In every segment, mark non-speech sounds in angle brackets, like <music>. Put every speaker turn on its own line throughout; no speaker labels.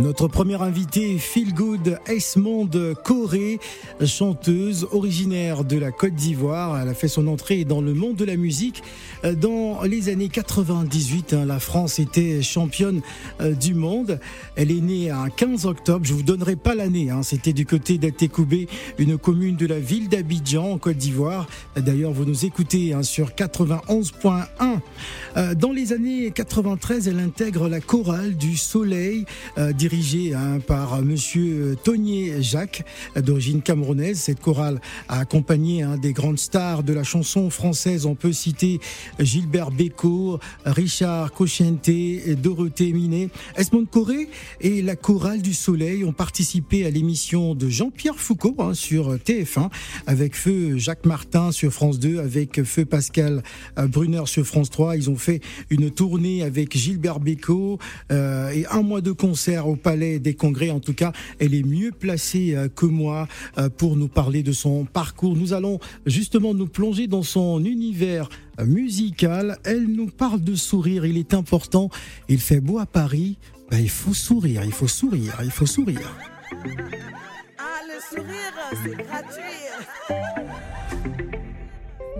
Notre première invitée, Feel Good Corée, chanteuse originaire de la Côte d'Ivoire. Elle a fait son entrée dans le monde de la musique dans les années 98. Hein. La France était championne euh, du monde. Elle est née un 15 octobre. Je vous donnerai pas l'année. Hein. C'était du côté d'Atekoubé, une commune de la ville d'Abidjan en Côte d'Ivoire. D'ailleurs, vous nous écoutez hein, sur 91.1. Euh, dans les années 93, elle intègre la chorale du Soleil, euh, dirigée hein, par Monsieur Tonier Jacques, d'origine camerounaise. Cette chorale a accompagné hein, des grandes stars de la chanson française. On peut citer Gilbert Bécaud, Richard Cochente, Dorothée Minet. Esmond Corée et la chorale du Soleil ont participé à l'émission de Jean-Pierre Foucault hein, sur TF1 avec feu Jacques Martin sur France 2, avec feu Pascal euh, Brunner sur France 3. Ils ont fait une tournée avec Gilbert Bécaud euh, et un mois de concert au Palais des Congrès. En tout cas, elle est mieux placée euh, que moi euh, pour nous parler de son parcours. Nous allons justement nous plonger dans son univers musical. Elle nous parle de sourire. Il est important. Il fait beau à Paris. Ben, il faut sourire. Il faut sourire. Il faut sourire.
Ah, le sourire, c'est gratuit.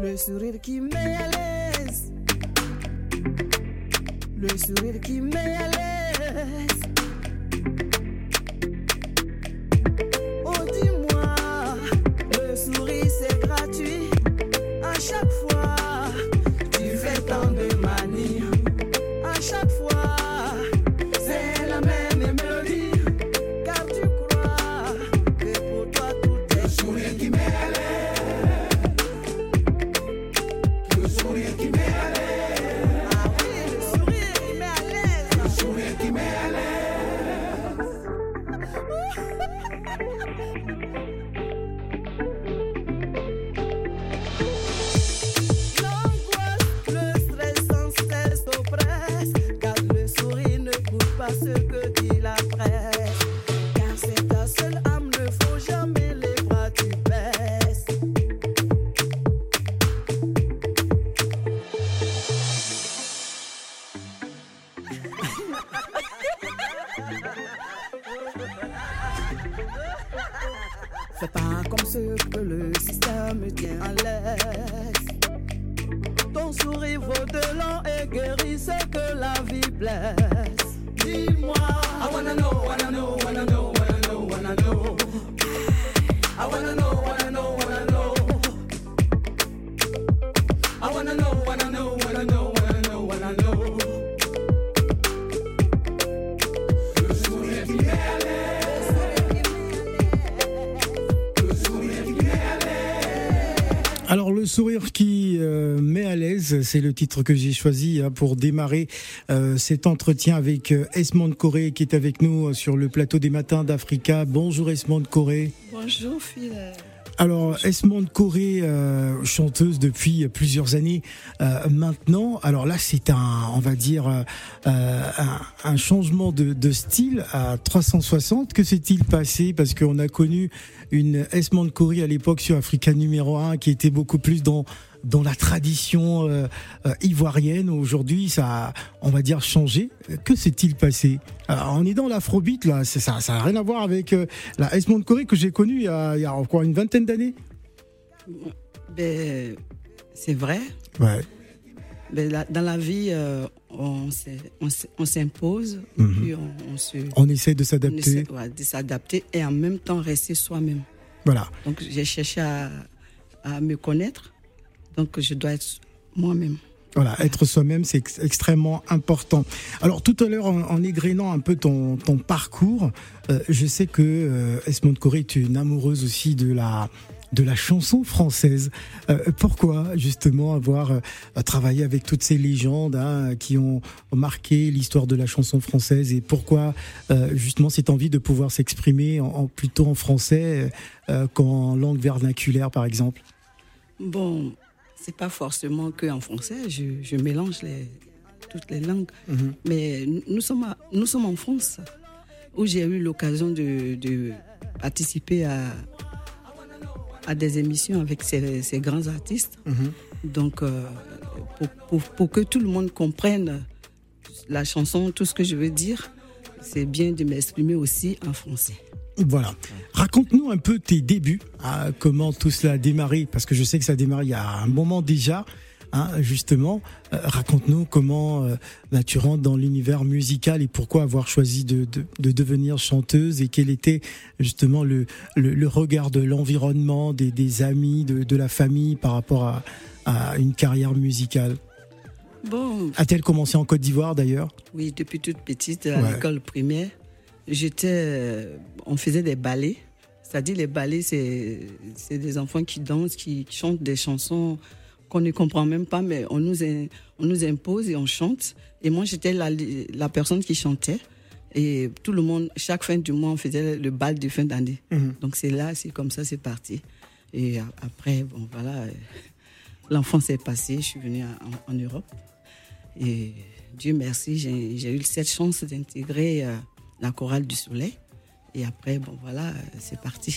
Le sourire qui met à l'aise. Le sourire qui met à l'aise. Tient à l'aise. Ton sourire vaut et guérit ce que la vie blesse. Dis-moi, I wanna know, wanna know,
c'est le titre que j'ai choisi hein, pour démarrer euh, cet entretien avec euh, Esmond Corée qui est avec nous euh, sur le plateau des matins d'Africa. Bonjour Esmond Corée.
Bonjour Phil.
Alors Esmond Corée, euh, chanteuse depuis plusieurs années euh, maintenant. Alors là, c'est un, on va dire, euh, un, un changement de, de style à 360. Que s'est-il passé? Parce qu'on a connu une Esmond Corée à l'époque sur Africa numéro 1 qui était beaucoup plus dans dans la tradition euh, euh, ivoirienne. Aujourd'hui, ça, a, on va dire, changé. Que s'est-il passé? Alors, On est dans l'afrobeat, là. C'est ça, ça n'a rien à voir avec euh, la Esmond Corée que j'ai connue il y a, il y a quoi, une vingtaine d'années.
Ben, c'est vrai.
Ouais.
Ben, la- dans la vie, on on on s'impose,
Mhm.
puis on, on se,
On essaie de
on
s'adapter.
essaie, ouais, de s'adapter et en même temps rester soi-même.
Voilà.
Donc j'ai cherché à, à me connaître. Donc je dois être moi-même.
Voilà, être soi-même, c'est ex- extrêmement important. Alors tout à l'heure, en, en égrénant un peu ton, ton parcours, euh, je sais que euh, Esmond Corée est une amoureuse aussi de la de la chanson française. Euh, pourquoi justement avoir euh, travaillé avec toutes ces légendes hein, qui ont marqué l'histoire de la chanson française et pourquoi euh, justement cette envie de pouvoir s'exprimer en, en- plutôt en français qu'en langue vernaculaire par exemple?
Bon, c'est pas forcément que en français. Je, je mélange les, toutes les langues.
Mhm.
Mais nous- sommes, à- nous sommes en France, où j'ai eu l'occasion de, de participer à, à des émissions avec ces, ces grands artistes.
Mhm.
Donc, euh, pour, pour, pour que tout le monde comprenne la chanson, tout ce que je veux dire, c'est bien de m'exprimer aussi en français.
Voilà. Raconte-nous un peu tes débuts, hein, comment tout cela a démarré, parce que je sais que ça a démarré il y a un moment déjà. hein, justement, Euh, raconte-nous comment euh, bah, tu rentres dans l'univers musical et pourquoi avoir choisi de, de, de devenir chanteuse et quel était justement le, le, le regard de l'environnement, des, des amis, de, de la famille par rapport à, à une carrière musicale?
Bon,
A-t-elle commencé en Côte d'Ivoire d'ailleurs?
Oui, depuis toute petite, à
Ouais.
l'école primaire, j'étais, euh, on faisait des ballets. C'est-à-dire les ballets, c'est c'est des enfants qui dansent, qui, qui chantent des chansons qu'on ne comprend même pas, mais on nous, on nous impose et on chante. Et moi, j'étais la, la personne qui chantait. Et tout le monde, chaque fin du mois, on faisait le bal de fin d'année.
Mhm.
Donc c'est là, c'est comme ça, c'est parti. Et après, bon, voilà, euh, l'enfance est passée, je suis venue en, en Europe. Et Dieu merci, j'ai j'ai eu cette chance d'intégrer euh, la chorale du soleil. Et après, bon, voilà, euh, c'est parti.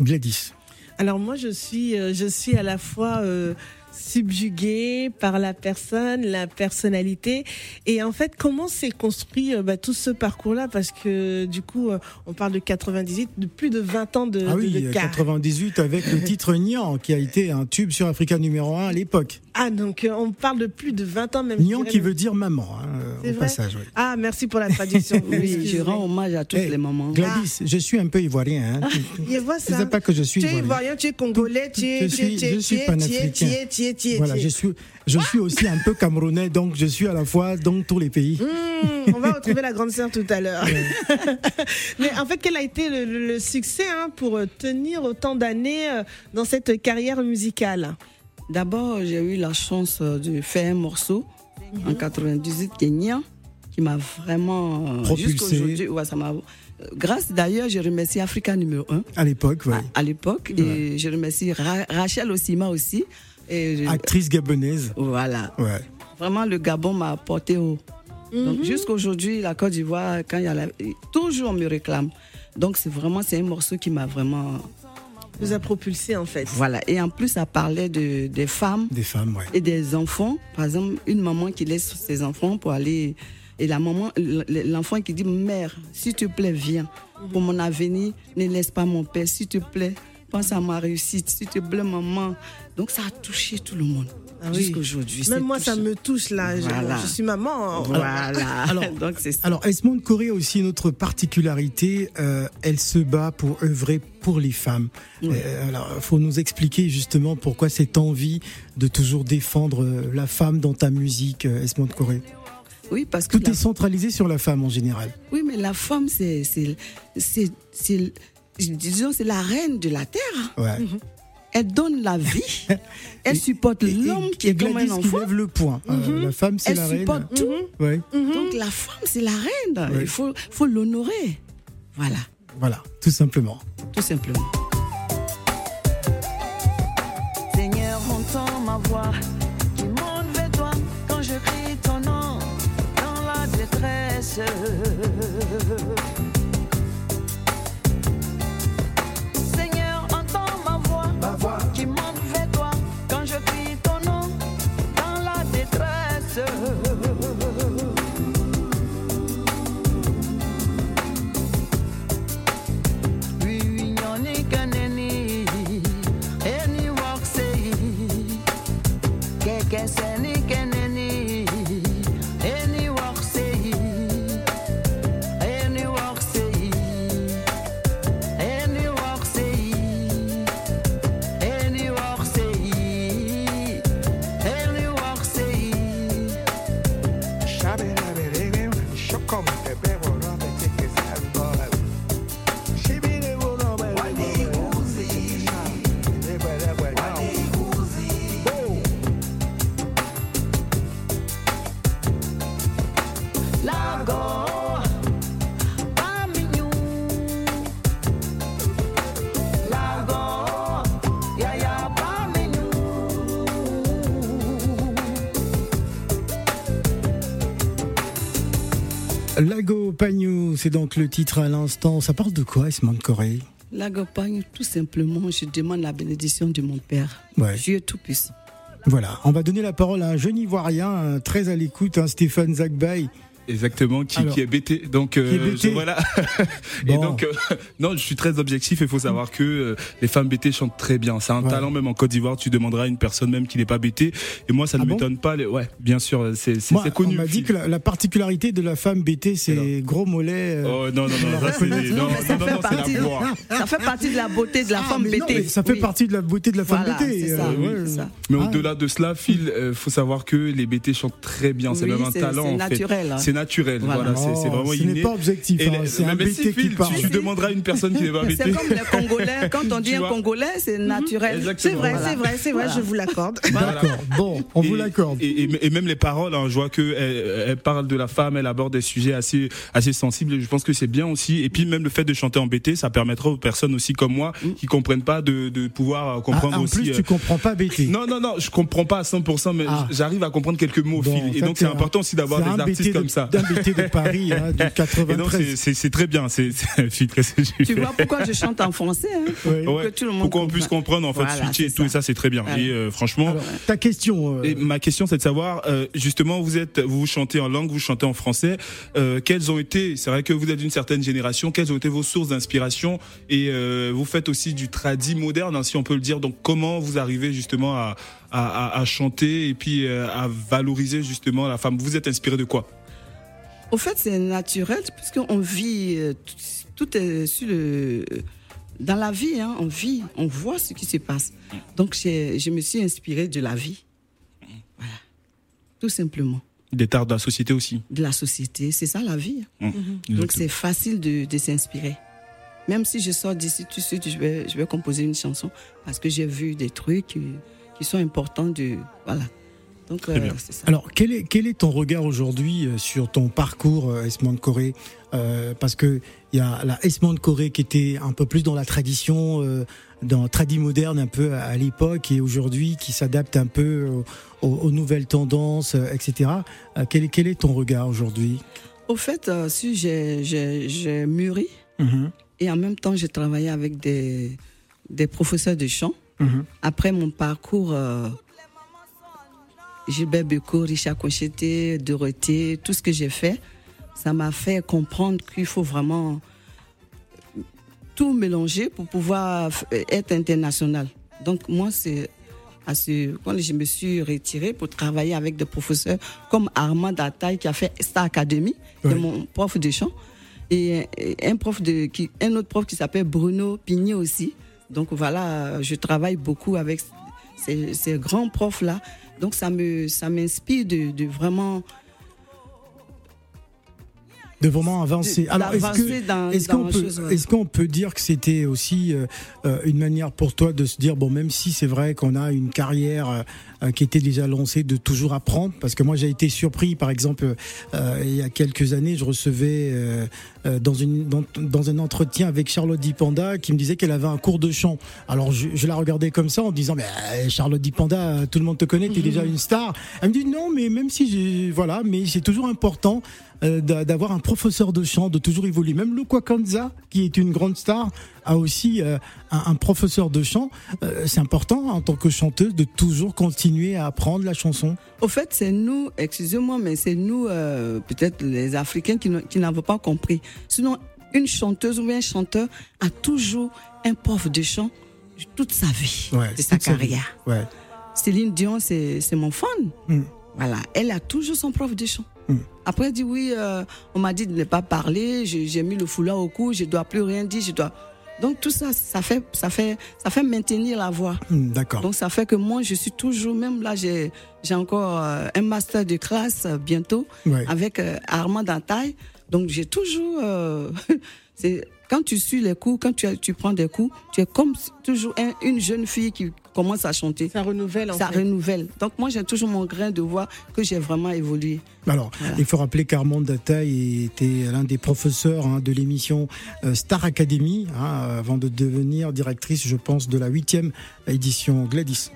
Gladys.
Alors moi, je suis, euh, je suis à la fois euh, subjuguée par la personne, la personnalité, et en fait, comment s'est construit euh, bah, tout ce parcours-là? Parce que du coup, euh, on parle de 98, de plus de 20 ans de,
Ah oui,
de carrière.
98 avec le titre <laughs> Nian qui a été un tube sur Africa numéro 1 à l'époque.
Ah donc euh, on parle de plus de 20 ans même.
Nian qui veut dire maman, hein, au
vrai?
passage. Oui.
Ah merci pour la traduction. <laughs>
Oui, je rends hommage à toutes
Eh,
les mamans.
Gladys, je suis un peu ivoirien. Hein. Tu- <laughs>
Je vois
tu
ça.
sais pas que je suis
Tu es
ivoirien.
ivoirien, tu es congolais, tu es,
Je
tu es-
suis-
tu es-
je suis
tu es- tu es-
panafricain.
Es- tu es-
Voilà, je suis, je suis aussi un peu camerounais, donc je suis à la fois dans tous les pays.
Mmh, on va retrouver la grande sœur tout à l'heure. <laughs> Mais en fait, quel a été le, le- le succès hein, pour euh, tenir autant d'années euh, dans cette carrière musicale?
D'abord, j'ai eu la chance euh, de faire un morceau en 98 Kenya qui m'a vraiment
Propulsé.
jusqu'aujourd'hui, ouais, ça m'a grâce d'ailleurs, je remercie Africa numéro 1
À l'époque, ouais.
à, à l'époque et je remercie Ra- Rachel Osima aussi et je-
Actrice gabonaise.
voilà,
Ouais.
vraiment le Gabon m'a apporté haut. Donc jusqu'aujourd'hui, la Côte d'Ivoire, quand il y a la, toujours on me réclame. Donc c'est vraiment c'est un morceau qui m'a vraiment
Vous a propulsé en fait.
voilà et en plus ça parlait de des femmes
Des femmes, ouais.
et des enfants. Par exemple, une maman qui laisse ses enfants pour aller. Et la maman, l'enfant qui dit Mère, s'il te plaît, viens. Pour mon avenir, ne laisse pas mon père, s'il te plaît. Pense à ma réussite, s'il te plaît, maman. Donc ça a touché tout le monde.
Ah oui.
Jusqu'aujourd'hui.
Même moi, ça me touche là. Je-
Voilà.
Je, suis maman.
Voilà. <laughs>
Alors- <laughs>
Donc c'est ça.
Alors, Esmond Corée a aussi une autre particularité. euh, elle se bat pour œuvrer pour les femmes.
Oui.
Euh, alors, faut nous expliquer justement pourquoi cette envie de toujours défendre euh, la femme dans ta musique, euh, Esmond Corée.
Oui, parce que
Tout
la-
est centralisé sur la femme en général.
oui, mais la femme, c'est, c'est, c'est, c'est- disons, c'est la reine de la terre.
Ouais.
Elle donne la vie. <laughs> Elle supporte l'homme qui est comme un
qui
enfant.
lève le point. Euh, la femme, c'est
Elle
la reine.
supporte tout.
Ouais.
Donc la femme, c'est la reine.
Ouais.
Il faut, faut l'honorer. Voilà,
Voilà, tout simplement.
tout simplement.
Seigneur, entends ma voix
bebemos. C'est donc le titre à l'instant. Ça parle de quoi, Esmond Corée
La campagne, tout simplement, je demande la bénédiction de mon Père.
Ouais.
Dieu Tout-Puissant.
Voilà, on va donner la parole à un jeune Ivoirien euh, très à l'écoute, hein, Stéphane Zagbay.
Exactement, qui,
Alors,
qui est BT. Donc, euh,
qui est BT.
je- voilà. <laughs> Et donc, euh, non, je suis très objectif. Il faut savoir que euh, les femmes BT chantent très bien. C'est un
Ouais.
talent même en Côte d'Ivoire. Tu demanderas à une personne même qui n'est pas BT. Et moi, ça
Ah
ne
bon
m'étonne pas. Les... Ouais, bien sûr, c'est connu.
on m'a dit que la, la particularité de la femme BT, c'est gros mollets. euh,
Oh non non non, ça, c'est non,
ça
non, non, la.
Ça fait partie de la beauté de la
ah,
femme
mais ça fait
Oui.
partie de la beauté de la femme
Voilà, ça,
euh, ouais.
ça.
Mais
Ah.
au-delà de cela, Phil, euh, faut savoir que les BT chantent très bien. C'est même un talent
c'est naturel,
naturel.
Voilà.
Voilà, c'est c'est vraiment
ce
inné.
n'est pas objectif, hein, c'est
mais-
un
mais si,
BT qui
Phil,
parle.
tu, tu demanderas à une personne qui n'est pas BT.
C'est comme les Congolais. <laughs> Quand on dit un Congolais, c'est naturel.
Exactement.
C'est vrai,
Voilà.
c'est vrai, c'est vrai,
Voilà.
je vous l'accorde.
D'accord, bon, on vous
Et-
l'accorde.
Et, et- et même les paroles, hein, je vois que elle, elle parle de la femme, elle aborde des sujets assez assez sensibles. Et je pense que c'est bien aussi. Et puis même le fait de chanter en BT, ça permettra aux personnes aussi comme moi qui comprennent pas de, de pouvoir euh, comprendre
Ah, en
aussi.
plus,
euh,
tu comprends pas BT.
non, non, non, je comprends pas à 100%, mais
Ah.
j'arrive à comprendre quelques mots au
Bon,
fil. Et donc, c'est important aussi d'avoir des artistes comme ça. <laughs>
D'un BT de Paris, hein, du
Et donc,
93.
c'est- très bien. C'est
Tu vois pourquoi je chante en français hein, pour,
Ouais.
pour
Ouais,
que tout le monde
puisse comprendre, en fait,
Voilà,
switcher et tout,
ça.
et ça, c'est très bien.
Voilà.
Et euh, franchement,
Alors, ta question. euh,
Et ma question, c'est de savoir, euh, justement, vous êtes, vous chantez en langue, vous chantez en français. Euh, quelles ont été, c'est vrai que vous êtes d'une certaine génération, quelles ont été vos sources d'inspiration? Et euh, vous faites aussi du tradi moderne, hein, si on peut le dire. Donc, comment vous arrivez justement à, à, à- à chanter et puis euh, à valoriser justement la femme? Vous êtes inspiré de quoi?
Au fait, c'est naturel puisqu'on vit, euh, tout, tout est sur le. Dans la vie, hein, on vit, on voit ce qui se passe. Donc, je me suis inspirée de la vie. Voilà. Tout simplement.
Des tares de la société aussi.
De la société, c'est ça la vie. Donc,
Exactement.
c'est facile de, de s'inspirer. Même si je sors d'ici tout de suite, je vais, je vais composer une chanson parce que j'ai vu des trucs qui, qui sont importants. De, voilà. Donc, euh,
bien.
c'est ça.
Alors, quel est, quel est ton regard aujourd'hui euh, sur ton parcours, euh, Esmond Corée? Euh, Parce que il y a la Esmond Corée qui était un peu plus dans la tradition, euh, dans tradi moderne un peu à, à l'époque, et aujourd'hui qui s'adapte un peu aux, aux nouvelles tendances, euh, etc. Euh, quel, est, quel est ton regard aujourd'hui?
Au fait, euh, si j'ai- j'ai j'ai mûri
Mhm,
et en même temps, j'ai travaillé avec des, des professeurs de chant.
mhm.
Après mon parcours, euh, Gilbert Beco, Richard Concheté, Dorothée, tout ce que j'ai fait, ça m'a fait comprendre qu'il faut vraiment tout mélanger pour pouvoir être international. Donc moi, c'est à ce, quand je me suis retirée pour travailler avec des professeurs comme Armand Dataille qui a fait Star Academy,
Ouais.
de mon prof de chant, et, et un prof de, qui, un autre prof qui s'appelle Bruno Pigné aussi. Donc voilà, je travaille beaucoup avec ces, ces grands profs là. Donc ça me, ça m'inspire de, de vraiment
De vraiment avancer. Alors, est-ce qu'on
les
peut,
choses, ouais.
est-ce qu'on peut dire que c'était aussi euh, euh, une manière pour toi de se dire bon même si c'est vrai qu'on a une carrière euh, euh, qui était déjà lancée de toujours apprendre? Parce que moi j'ai été surpris par exemple euh, il y a quelques années je recevais euh, euh, dans une dans, dans un entretien avec Charlotte Dipanda qui me disait qu'elle avait un cours de chant alors je, je la regardais comme ça en disant mais euh, Charlotte Dipanda euh, tout le monde te connaît t'es déjà <laughs> une star elle me dit non mais même si voilà mais c'est toujours important euh, d'a- d'avoir un professeur de chant, de toujours évoluer. Même Lukwa Kanza, qui est une grande star, a aussi euh, un, un professeur de chant. Euh, c'est important en tant que chanteuse de toujours continuer à apprendre la chanson.
Au fait, c'est nous, excusez-moi, mais c'est nous, peut-être les Africains, qui, n'avons pas compris. Sinon, une chanteuse ou un chanteur a toujours un prof de chant toute sa vie,
Ouais,
de sa carrière.
Ouais.
Céline Dion, c'est c'est mon fan.
Mm.
Voilà, elle a toujours son prof de chant. Après, elle dit oui, euh, on m'a dit de ne pas parler, j'ai mis le foulard au cou, je dois plus rien dire, je dois. Donc tout ça, ça fait, ça fait, ça fait maintenir la voix.
Hmm, D'accord.
Donc ça fait que moi, je suis toujours, même là, j'ai j'ai encore euh, un master de classe euh, bientôt
Ouais.
avec euh, Armand Dantaille. Donc j'ai toujours, <laughs> c'est quand tu suis les cours, quand tu, prends des cours, tu es comme toujours un- une jeune fille qui commence à chanter.
Ça renouvelle en
Ça
fait.
renouvelle. Donc moi, j'ai toujours mon grain de voix que j'ai vraiment évolué.
Alors, il faut rappeler qu'Armand Dataille était l'un des professeurs hein, de l'émission euh, Star Academy, hein, avant de devenir directrice, je pense, de la huitième édition Gladys.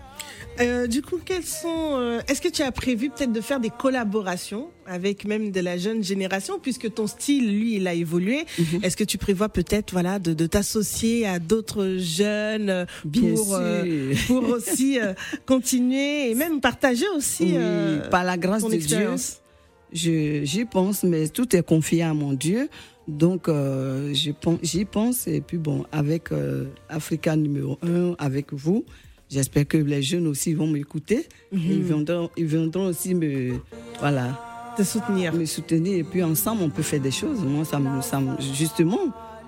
Euh, du coup, quels sont euh, Est-ce que tu as prévu peut-être de faire des collaborations avec même de la jeune génération, puisque ton style, lui, il a évolué.
Mhm.
Est-ce que tu prévois peut-être, voilà, de, de t'associer à d'autres jeunes
Bien
pour euh, <laughs> pour aussi continuer et même partager aussi
Oui, par la grâce de Dieu,
expérience?
je- j'y pense, mais tout est confié à mon Dieu. Donc, j'y pense. Et puis, bon, avec Africa numéro 1, avec vous, j'espère que les jeunes aussi vont m'écouter. Et Ils, viendront, ils viendront aussi me, voilà,
te soutenir.
me soutenir. Et puis, ensemble, on peut faire des choses. Moi, ça me, ça me- justement,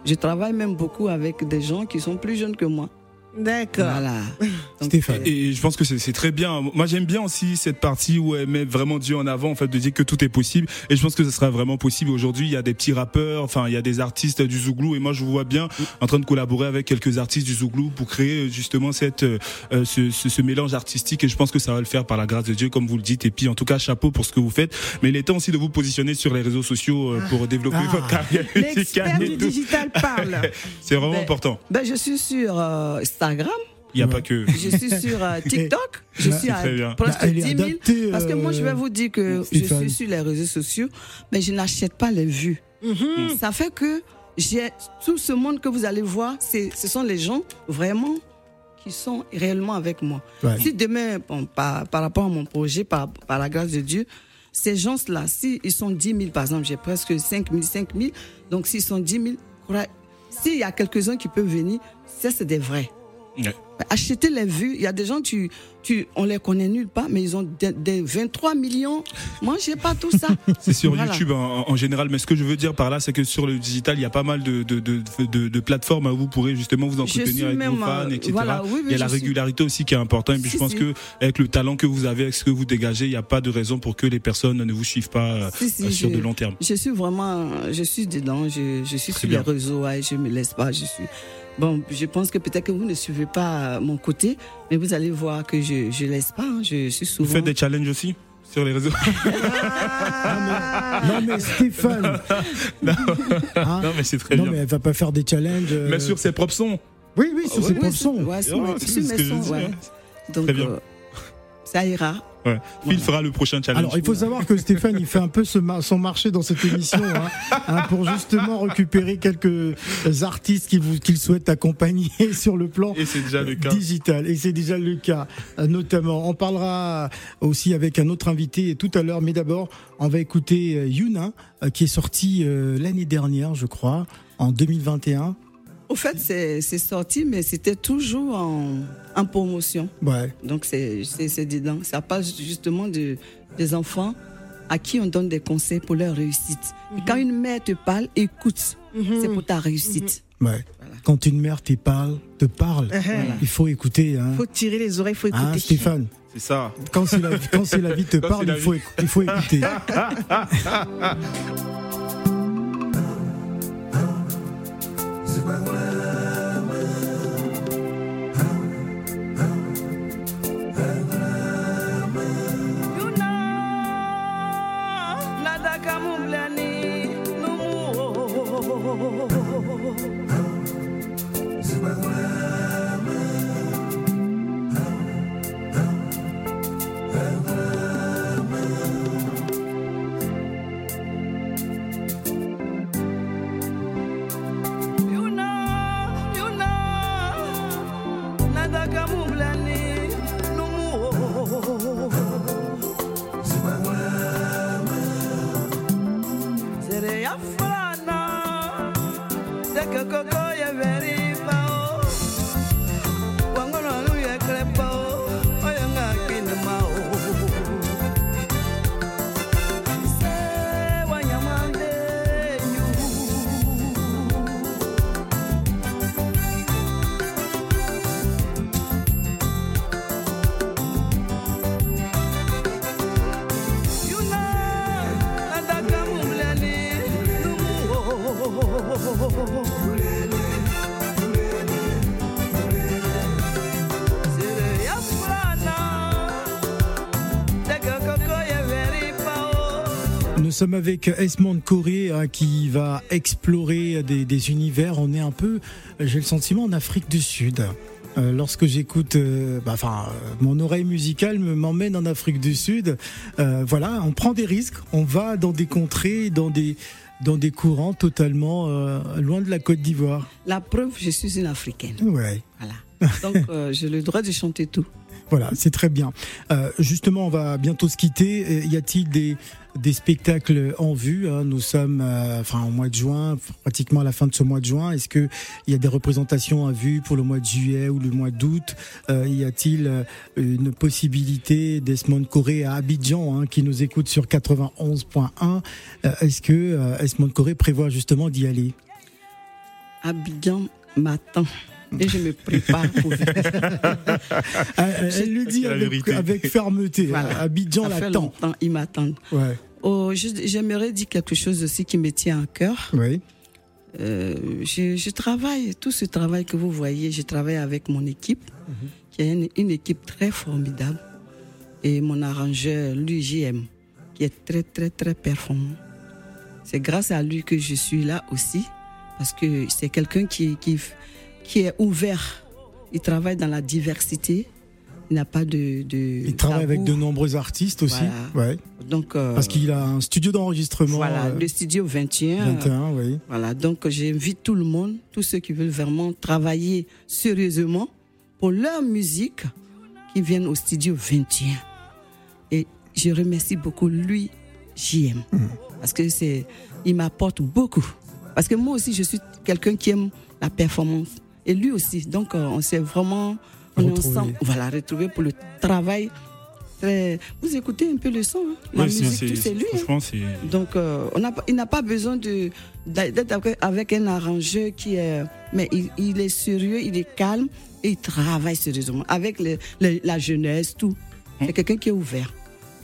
je travaille même beaucoup avec des gens qui sont plus jeunes que moi.
D'accord.
Voilà. <laughs> Donc,
Stéphane.
euh,
Et je pense que c'est c'est très bien. Moi, j'aime bien aussi cette partie où elle met vraiment Dieu en avant, en fait, de dire que tout est possible. Et je pense que ce sera vraiment possible. Aujourd'hui, il y a des petits rappeurs, enfin, il y a des artistes du Zouglou. Et moi, je vous vois bien en train de collaborer avec quelques artistes du Zouglou pour créer justement cette, euh, euh, ce, ce, ce mélange artistique. Et je pense que ça va le faire par la grâce de Dieu, comme vous le dites. Et puis, en tout cas, chapeau pour ce que vous faites. Mais il est temps aussi de vous positionner sur les réseaux sociaux euh, pour développer
Ah.
votre carrière
L'expert
musicale et
du
tout.
digital parle. <laughs>
C'est vraiment
Ben,
important.
ben, je suis euh, Instagram.
Il n'y a
Ouais.
pas que.
Je suis sur euh, <laughs> TikTok. Je
Bah,
suis à presque
Bah, elle est
10 000.
adaptée,
Parce que moi, je vais vous dire que je suis sur les réseaux sociaux, mais je n'achète pas les vues.
Mhm.
Ça fait que j'ai tout ce monde que vous allez voir, c'est, ce sont les gens vraiment qui sont réellement avec moi.
Ouais.
Si demain, bon, par, par rapport à mon projet, par, par la grâce de Dieu, ces gens-là, si ils sont 10 000, par exemple, j'ai presque 5 000, 5 000, donc s'ils sont 10 000, crois- s'il y a quelques-uns qui peuvent venir, ça, c'est des vrais.
Ouais.
Acheter les vues, il y a des gens, tu, tu, on les connaît nulle part, mais ils ont des, des 23 millions. Moi, j'ai pas tout ça. <laughs>
C'est sur
Voilà.
YouTube en, en général, mais ce que je veux dire par là, c'est que sur le digital, il y a pas mal de, de, de, plateformes où vous pourrez justement vous entretenir avec vos fans,
euh,
etc.
voilà, oui, oui,
il y a la
suis-
régularité aussi qui est importante. Et puis
Si,
je pense
si.
que avec le talent que vous avez, avec ce que vous dégagez, il n'y a pas de raison pour que les personnes ne vous suivent pas euh,
si,
euh, sur
je-
de long terme.
Je suis vraiment, je suis dedans, je, je suis
Très
sur
bien.
les réseaux, ouais, je me laisse pas, je suis. Bon, je pense que peut-être que vous ne suivez pas mon côté, mais vous allez voir que je, je laisse pas, hein, je suis
Vous
souvent.
faites des challenges aussi sur les réseaux?
Non mais Stéphane.
Non.
Hein
Non, mais c'est très
non
bien.
mais elle va pas faire des challenges. euh,
Mais sur ses propres sons.
Oui oui sur
Ah,
ses
oui,
propres sons.
ouais, sur
Ouais,
mes- sons, ouais.
hein.
Donc,
Très bien.
euh, ça ira.
Ouais. Phil fera le prochain challenge.
Alors, il faut savoir que Stéphane, il fait un peu ce ma- son marché dans cette émission, hein, hein, pour justement récupérer quelques artistes qu'il souhaite accompagner <laughs> sur le plan
Et c'est déjà le cas.
digital. Et c'est déjà le cas, notamment. On parlera aussi avec un autre invité tout à l'heure, mais d'abord, on va écouter euh, Yuna, euh, qui est sorti euh, l'année dernière, je crois, en 2021.
Au fait, c'est sorti, mais c'était toujours en, en promotion.
Ouais.
Donc, c'est dedans. Ça parle justement de, des enfants à qui on donne des conseils pour leur réussite. Et quand une mère te parle, écoute. C'est pour ta réussite.
Ouais. Quand une mère te parle, te parle,
Uh-huh.
il faut écouter. Hein.
Faut tirer les oreilles, faut écouter.
Hein, Stéphane,
C'est ça.
quand c'est la, quand c'est la vie te
Quand
parle, il faut, éc- il faut écouter. <laughs> sommes avec Esmond Corée hein, qui va explorer des, des univers. On est un peu, j'ai le sentiment, en Afrique du Sud. Euh, lorsque j'écoute, euh, bah, enfin, euh, mon oreille musicale me m'emmène en Afrique du Sud. Voilà, on prend des risques, on va dans des contrées, dans des dans des courants totalement loin de la Côte d'Ivoire.
La preuve, je suis une africaine.
Ouais.
Voilà. Donc, j'ai le droit de chanter tout.
Voilà, c'est très bien. Euh, justement, on va bientôt se quitter. Euh, Y a-t-il des, des spectacles en vue hein? Nous sommes euh, enfin, au mois de juin, pratiquement à la fin de ce mois de juin. Est-ce qu'il y a des représentations à vue pour le mois de juillet ou le mois d'août? Euh, Y a-t-il euh, une possibilité d'Esmond Corée à Abidjan, hein, qui nous écoute sur 91.1 Euh, Est-ce que Esmond Corée prévoit justement d'y aller?
Abidjan m'attend. Et je me prépare pour. <laughs>
Ah, Elle le dit avec, fermeté.
Voilà.
Abidjan l'attend.
m'attendent.
Ouais.
Oh, J'aimerais dire quelque chose aussi qui me tient à cœur.
Oui.
Euh, je, je travaille, tout ce travail que vous voyez, je travaille avec mon équipe, qui est une, une équipe très formidable. Et mon arrangeur, lui, JM, qui est très, très, très performant. C'est grâce à lui que je suis là aussi, parce que c'est quelqu'un qui, qui, qui est ouvert. Il travaille dans la diversité. Il n'a pas de. de
Il travaille avec de nombreux artistes aussi.
Voilà.
Ouais.
Donc, euh,
Parce qu'il a un studio d'enregistrement.
voilà,
euh,
le studio 21.
21, oui.
Voilà, donc j'invite tout le monde, tous ceux qui veulent vraiment travailler sérieusement pour leur musique, qui viennent au studio 21. Et je remercie beaucoup lui, JM, parce que c'est, il m'apporte beaucoup. Parce que moi aussi, je suis quelqu'un qui aime la performance. Et lui aussi. Donc, euh, on s'est vraiment, on est ensemble, voilà, pour le travail. très- Vous écoutez un peu le son, hein la
Ouais, c'est-
musique, c'est lui. hein.
Franchement.
Donc, euh, on il n'a pas besoin d'être avec, un arrangeur qui est, mais il, il est sérieux, il est calme et il travaille sérieusement avec le- le- la jeunesse, tout. C'est quelqu'un qui est ouvert.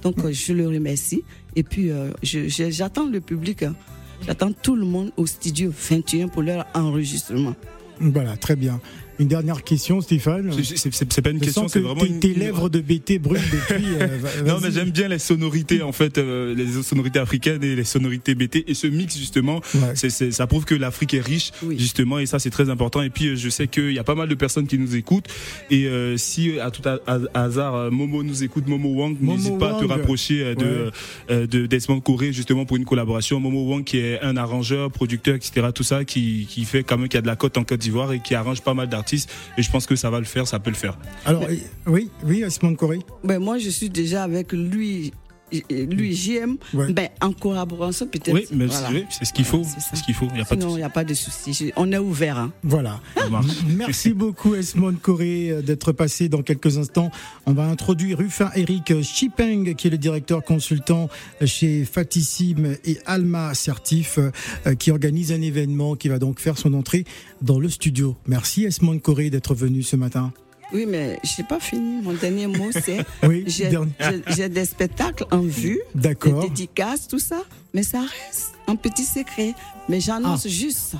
Donc, euh, je le remercie. Et puis, euh, j'attends le public. hein. J'attends tout le monde au studio 21 pour leur enregistrement.
Voilà, très bien. Une dernière question, Stéphane.
c'est- pas une
Je
question,
sens
c'est
que
vraiment
tes,
une.
tes lèvres de BT brûlent depuis. euh, <laughs>
Non, mais j'aime bien les sonorités, en fait, euh, les sonorités africaines et les sonorités BT. Et ce mix, justement,
Ouais.
ça prouve que l'Afrique est riche,
Oui.
justement, et ça, c'est très important. Et puis, euh, je sais qu'il y a pas mal de personnes qui nous écoutent. Et euh, si, à tout ha- ha- hasard, Momo nous écoute, Momo Wang, n'hésite pas à te rapprocher euh, de,
Ouais.
euh, de Desmond Corée, justement, pour une collaboration. Momo Wang, qui est un arrangeur, producteur, etc., tout ça, qui, qui fait quand même, qui a de la cote en Côte d'Ivoire et qui arrange pas mal d'artistes. Et je pense que ça va le faire, ça peut le faire.
Alors, oui, oui, Asmond Corée.
Ben, moi, je suis déjà avec lui, lui JM,
Ouais.
ben, en collaboration peut-être.
Oui, mais
Voilà.
c'est ce qu'il faut.
Voilà, c'est
ce qu'il faut. Il n'y a pas de
Sinon, il n'y a pas de souci. On est ouvert. Hein.
Voilà. <laughs> Merci beaucoup, Esmond Corée, euh, d'être passé dans quelques instants. On va introduire Rufin Eric Chipeng, qui est le directeur consultant chez Fatissime et Alma Certif, euh, qui organise un événement qui va donc faire son entrée dans le studio. Merci, Esmond Corée, d'être venu ce matin.
Oui, mais je n'ai pas fini. Mon dernier mot, c'est <laughs>
Oui,
j'ai
dernier-
j'ai- j'ai des spectacles en vue, des
D'accord.
dédicaces, tout ça, mais ça reste un petit secret. Mais j'annonce juste ça.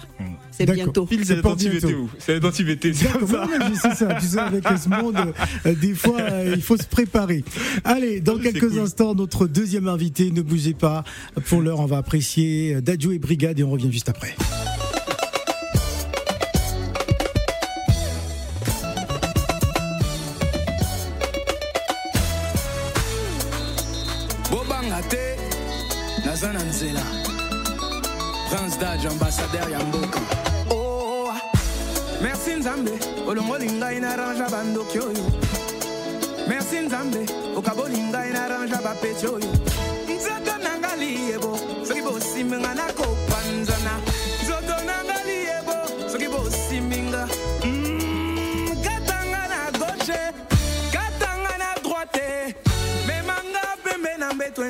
C'est
D'accord.
bientôt.
Pile,
C'est
l'identité
bientôt.
où C'est l'identité, c'est ça.
tu sais, avec ce monde, euh, des fois, euh, il faut se préparer. Allez, dans
Ah c'est
quelques
cool.
instants, notre deuxième invité, ne bougez pas. Pour l'heure, on va apprécier euh, Dadju et Brigade et on revient juste après.
Dage ambassadeur ya mboka. Oh, merci nzambe olongoli ngai narangea bandoki oyo. Merci nzambe okaboli ngai narangea bapeti oyo. Nzoto nanga liyebo soki bosiminga nakopanzana nzoto nanga liyebo soki bosiminga Mm, katanga na gauche katanga na droite. Memanga pembe na mbeto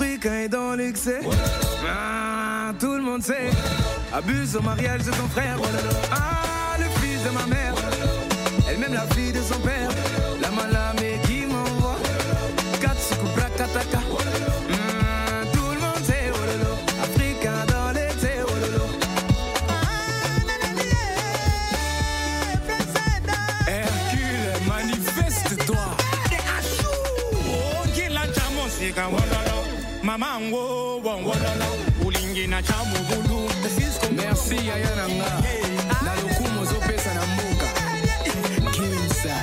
Africa hein, est dans l'excès, ah, Tout le monde sait. Abuse au mariage de son frère. Ah le fils de ma mère. Elle m'aime la fille de son père. La malamé qui m'envoie. 4 sucolo ah, Tout le monde sait. Oh Afrique Africa dans l'excès hololo oh Hercule manifeste-toi. Ok oh, la chamance c'est qu'un mamango wongololo ulingi na chamugulu.
Merci ayananga na muka. ozopesa na mboka. Kinsa.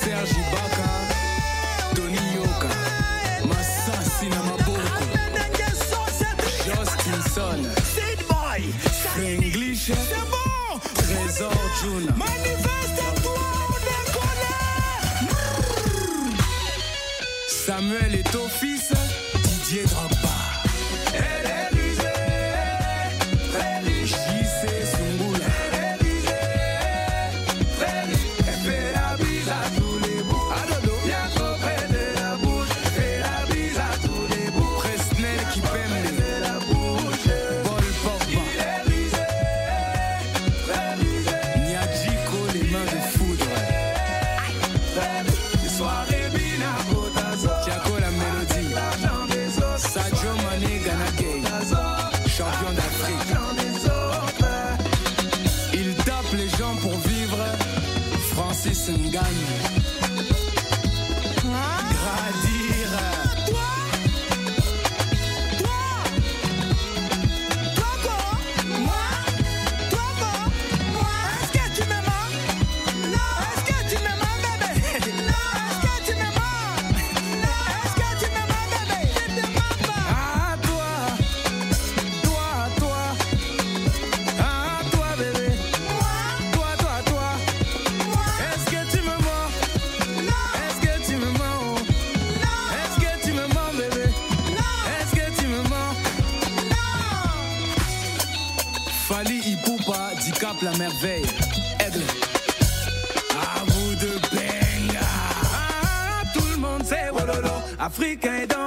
Serge baka toni yoka masasi na maboko. Jostinson trésor juna.
elle est tôt. Gun. Africain dans